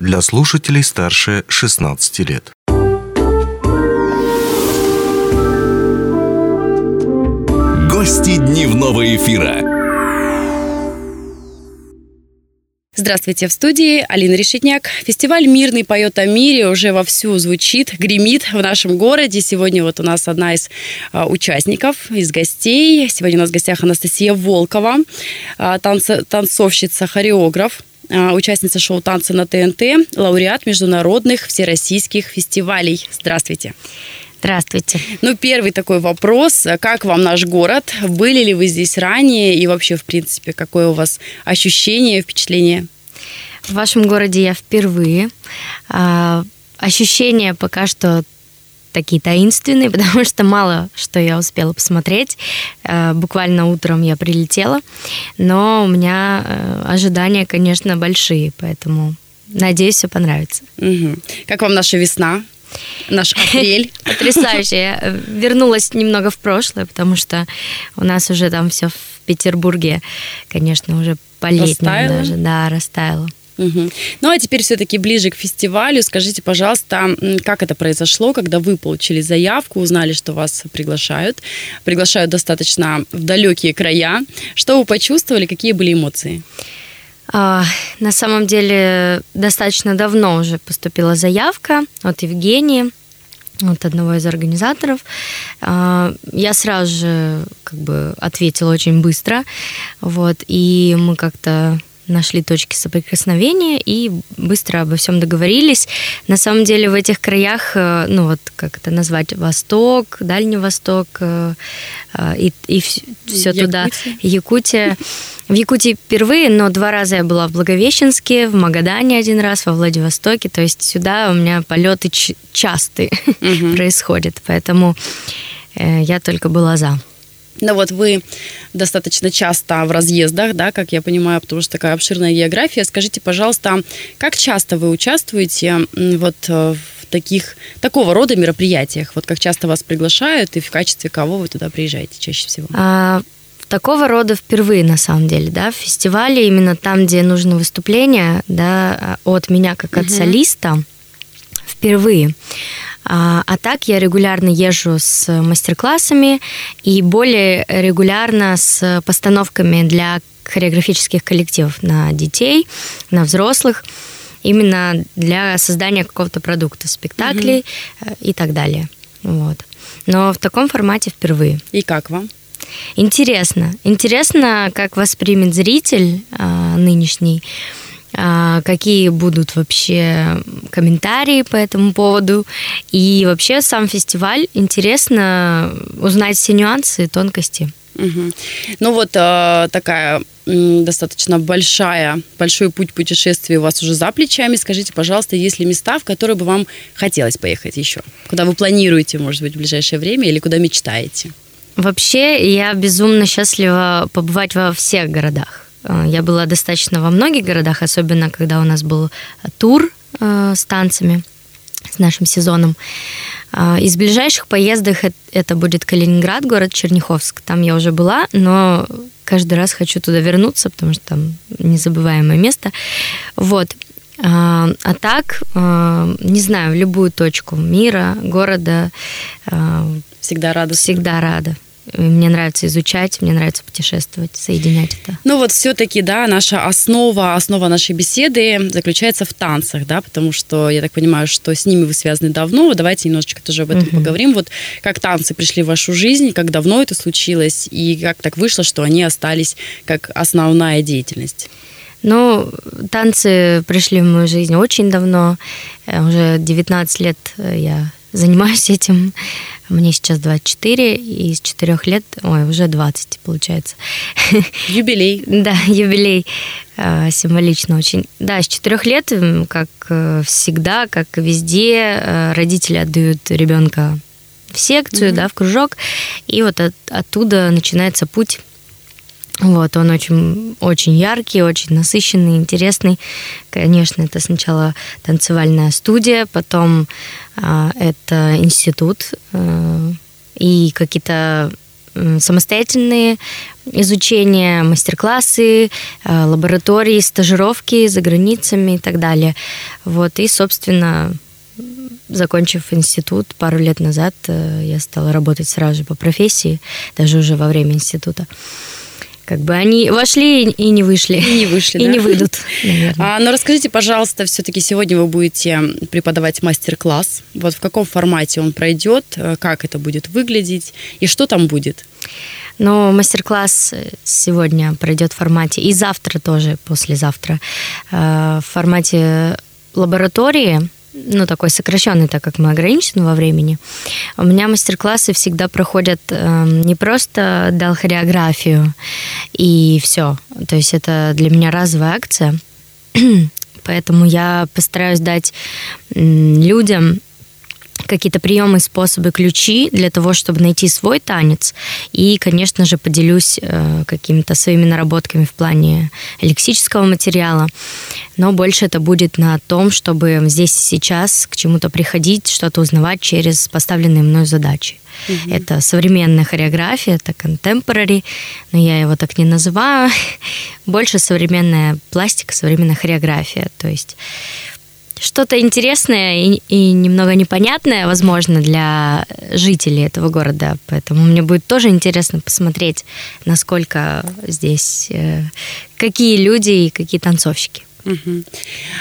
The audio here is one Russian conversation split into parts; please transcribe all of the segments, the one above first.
для слушателей старше 16 лет. Гости дневного эфира. Здравствуйте, в студии Алина Решетняк. Фестиваль «Мирный поет о мире» уже вовсю звучит, гремит в нашем городе. Сегодня вот у нас одна из а, участников, из гостей. Сегодня у нас в гостях Анастасия Волкова, а, танц- танцовщица, хореограф, участница шоу «Танцы на ТНТ», лауреат международных всероссийских фестивалей. Здравствуйте. Здравствуйте. Ну, первый такой вопрос. Как вам наш город? Были ли вы здесь ранее? И вообще, в принципе, какое у вас ощущение, впечатление? В вашем городе я впервые. А, ощущения пока что такие таинственные, потому что мало что я успела посмотреть. А, буквально утром я прилетела, но у меня а, ожидания, конечно, большие, поэтому надеюсь, все понравится. Угу. Как вам наша весна? наш апрель. Потрясающе. Я вернулась немного в прошлое, потому что у нас уже там все в Петербурге, конечно, уже по-летнему даже. Да, растаяло. Угу. Ну а теперь все-таки ближе к фестивалю. Скажите, пожалуйста, как это произошло, когда вы получили заявку, узнали, что вас приглашают, приглашают достаточно в далекие края. Что вы почувствовали, какие были эмоции? А, на самом деле достаточно давно уже поступила заявка от Евгении, от одного из организаторов. А, я сразу же как бы ответила очень быстро, вот, и мы как-то нашли точки соприкосновения и быстро обо всем договорились. На самом деле в этих краях, э, ну вот как это назвать, Восток, Дальний Восток э, э, и, и все туда, Якутия. В Якутии впервые, но два раза я была в Благовещенске, в Магадане один раз, во Владивостоке. То есть сюда у меня полеты частые угу. происходят, поэтому я только была за. Ну вот вы достаточно часто в разъездах, да, как я понимаю, потому что такая обширная география. Скажите, пожалуйста, как часто вы участвуете вот э, в таких, такого рода мероприятиях? Вот как часто вас приглашают и в качестве кого вы туда приезжаете чаще всего? А, такого рода впервые, на самом деле, да, в фестивале, именно там, где нужно выступление, да, от меня как от угу. солиста, впервые. А, а так я регулярно езжу с мастер-классами и более регулярно с постановками для хореографических коллективов на детей, на взрослых, именно для создания какого-то продукта, спектаклей угу. и так далее. Вот. Но в таком формате впервые. И как вам? Интересно. Интересно, как воспримет зритель а, нынешний. Какие будут вообще комментарии по этому поводу. И вообще сам фестиваль интересно узнать все нюансы и тонкости. Угу. Ну вот э, такая достаточно большая, большой путь путешествия у вас уже за плечами. Скажите, пожалуйста, есть ли места, в которые бы вам хотелось поехать еще? Куда вы планируете, может быть, в ближайшее время или куда мечтаете? Вообще, я безумно счастлива побывать во всех городах. Э, я была достаточно во многих городах, особенно когда у нас был тур э, с танцами, с нашим сезоном. Э, из ближайших поездок это будет Калининград, город Черняховск. Там я уже была, но каждый раз хочу туда вернуться, потому что там незабываемое место. Вот. А так, не знаю, в любую точку мира, города. Всегда рада. Всегда рада. Мне нравится изучать, мне нравится путешествовать, соединять это. Ну вот все-таки, да, наша основа, основа нашей беседы заключается в танцах, да, потому что я так понимаю, что с ними вы связаны давно. Давайте немножечко тоже об этом uh-huh. поговорим. Вот как танцы пришли в вашу жизнь, как давно это случилось, и как так вышло, что они остались как основная деятельность? Ну, танцы пришли в мою жизнь очень давно. Э, уже 19 лет я занимаюсь этим. Мне сейчас 24, и с 4 лет, ой, уже 20 получается. Юбилей. Да, юбилей. А, символично очень. Да, с 4 лет, как э, всегда, как везде, э, родители отдают ребенка в секцию, mm-hmm. да, в кружок, и вот от, оттуда начинается путь вот, он очень, очень яркий, очень насыщенный, интересный. Конечно, это сначала танцевальная студия, потом э, это институт э, и какие-то самостоятельные изучения, мастер-классы, лаборатории, стажировки за границами и так далее. Вот, и, собственно, закончив институт пару лет назад, я стала работать сразу же по профессии, даже уже во время института как бы они вошли и не вышли. И не вышли, И да? не выйдут, наверное. А, но расскажите, пожалуйста, все-таки сегодня вы будете преподавать мастер-класс. Вот в каком формате он пройдет, э, как это будет выглядеть и что там будет? Но мастер-класс сегодня пройдет в формате, и завтра тоже, послезавтра, э, в формате лаборатории, ну, такой сокращенный, так как мы ограничены во времени, у меня мастер-классы всегда проходят э, не просто дал хореографию и все. То есть это для меня разовая акция. Поэтому я постараюсь дать людям какие-то приемы, способы, ключи для того, чтобы найти свой танец. И, конечно же, поделюсь э, какими-то своими наработками в плане лексического материала. Но больше это будет на том, чтобы здесь и сейчас к чему-то приходить, что-то узнавать через поставленные мной задачи. Угу. Это современная хореография, это contemporary, но я его так не называю. Больше современная пластика, современная хореография. То есть что-то интересное и, и немного непонятное, возможно, для жителей этого города. Поэтому мне будет тоже интересно посмотреть, насколько здесь, э, какие люди и какие танцовщики. Угу.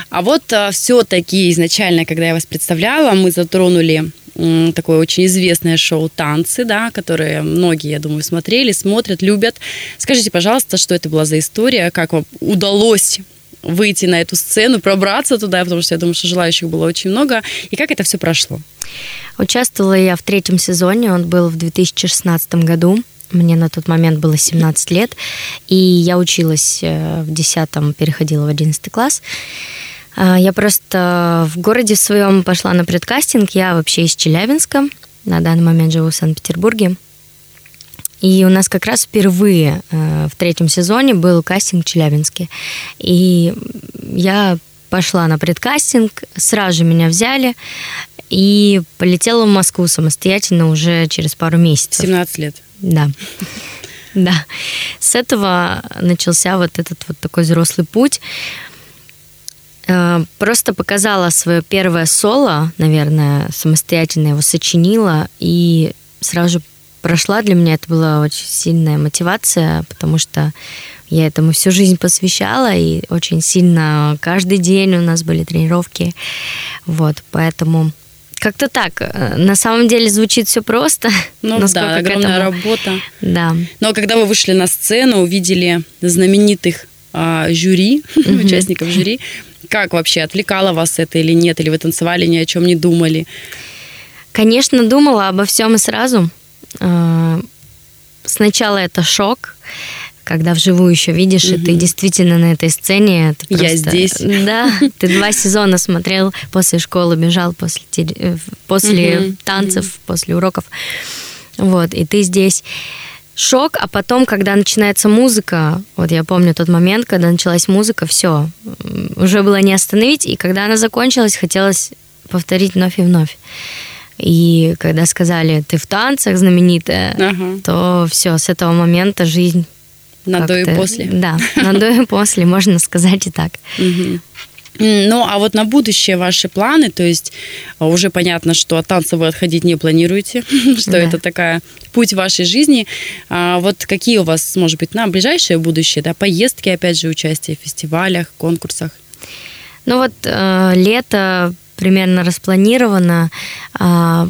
А вот а, все-таки изначально, когда я вас представляла, мы затронули такое очень известное шоу «Танцы», да, которое многие, я думаю, смотрели, смотрят, любят. Скажите, пожалуйста, что это была за история, как вам удалось выйти на эту сцену, пробраться туда, потому что я думаю, что желающих было очень много. И как это все прошло? Участвовала я в третьем сезоне, он был в 2016 году. Мне на тот момент было 17 лет, и я училась э, в 10 переходила в 11 класс. А, я просто в городе своем пошла на предкастинг. Я вообще из Челябинска. На данный момент живу в Санкт-Петербурге. И у нас как раз впервые э, в третьем сезоне был кастинг в Челябинске. И я пошла на предкастинг, сразу же меня взяли и полетела в Москву самостоятельно уже через пару месяцев. 17 лет. Да. Да. С этого начался вот этот вот такой взрослый путь. Э, просто показала свое первое соло, наверное, самостоятельно его сочинила и сразу же прошла для меня, это была очень сильная мотивация, потому что я этому всю жизнь посвящала, и очень сильно каждый день у нас были тренировки. Вот, поэтому как-то так. На самом деле звучит все просто. Ну да, огромная этому... работа. Да. Но когда вы вышли на сцену, увидели знаменитых а, жюри, mm-hmm. участников жюри, как вообще отвлекало вас это или нет, или вы танцевали, ни о чем не думали? Конечно, думала обо всем и сразу. А, сначала это шок, когда вживую еще видишь, угу. и ты действительно на этой сцене. Ты просто, Я здесь. Да, ты два сезона смотрел, после школы бежал, после, э, после угу. танцев, угу. после уроков. Вот, и ты здесь. Шок, а потом, когда начинается музыка, вот я помню тот момент, когда началась музыка, все, уже было не остановить, и когда она закончилась, хотелось повторить вновь и вновь. И когда сказали, ты в танцах знаменитая, ага. то все, с этого момента жизнь... На до и после. Да, на до и после, можно сказать и так. Ну, а вот на будущее ваши планы, то есть а, уже понятно, что от танца вы отходить не планируете, что да. это такая путь вашей жизни. А вот какие у вас, может быть, на ближайшее будущее, да, поездки, опять же, участие в фестивалях, конкурсах? Ну вот э, лето примерно распланировано. А,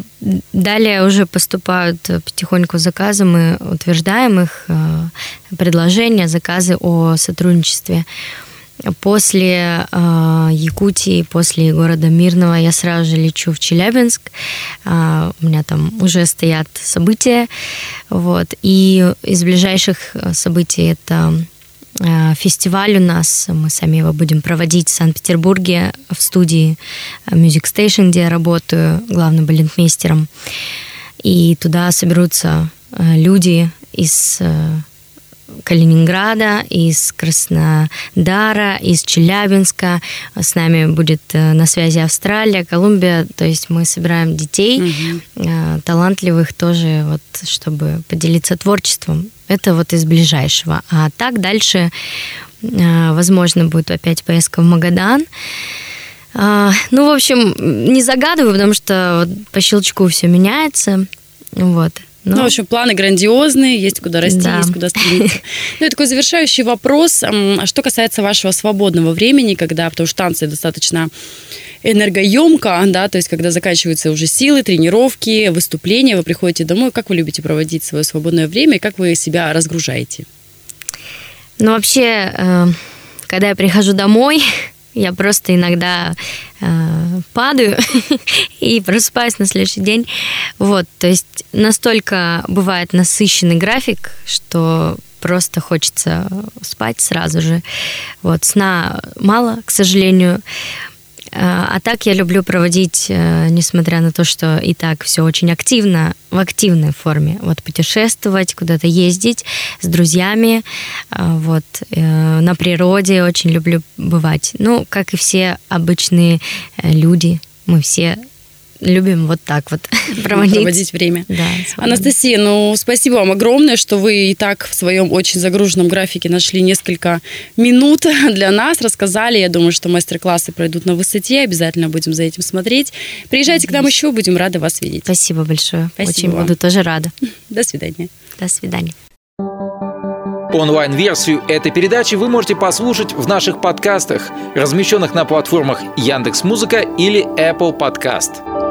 далее уже поступают потихоньку заказы, мы утверждаем их, а, предложения, заказы о сотрудничестве. После э, Якутии, после города Мирного я сразу же лечу в Челябинск. Э, у меня там уже стоят события. Вот. И из ближайших событий это Э, фестиваль у нас, мы сами его будем проводить в Санкт-Петербурге в студии Music Station, где я работаю главным балетмейстером. И туда соберутся э, люди из э, Калининграда, из Краснодара, из Челябинска. С нами будет э, на связи Австралия, Колумбия. То есть мы собираем детей, угу. талантливых тоже, вот, чтобы поделиться творчеством. Это вот из ближайшего. А так дальше, возможно, будет опять поездка в Магадан. Ну, в общем, не загадываю, потому что по щелчку все меняется. Вот. Но... Ну, в общем, планы грандиозные, есть куда расти, да. есть куда стремиться. Ну и такой завершающий вопрос. А что касается вашего свободного времени, когда, потому что танцы достаточно энергоемко, да, то есть когда заканчиваются уже силы, тренировки, выступления, вы приходите домой, как вы любите проводить свое свободное время и как вы себя разгружаете? Ну, вообще, э, когда я прихожу домой, я просто иногда э, падаю и просыпаюсь на следующий день. Вот, то есть настолько бывает насыщенный график, что просто хочется спать сразу же. Вот, сна мало, к сожалению. А, а так я люблю проводить, э, несмотря на то, что и так все очень активно, в активной форме. Вот путешествовать, куда-то ездить с друзьями, а, вот э, на природе очень люблю бывать. Ну, как и все обычные э, люди, мы все любим вот так вот проводить. проводить время. Да, Анастасия, ну спасибо вам огромное, что вы и так в своем очень загруженном графике нашли несколько минут для нас, рассказали. Я думаю, что мастер-классы пройдут на высоте, обязательно будем за этим смотреть. Приезжайте к нам еще, будем рады вас видеть. Спасибо большое. Спасибо очень вам. буду тоже рада. До свидания. До свидания. Онлайн-версию этой передачи вы можете послушать в наших подкастах, размещенных на платформах Яндекс.Музыка или Apple Podcast.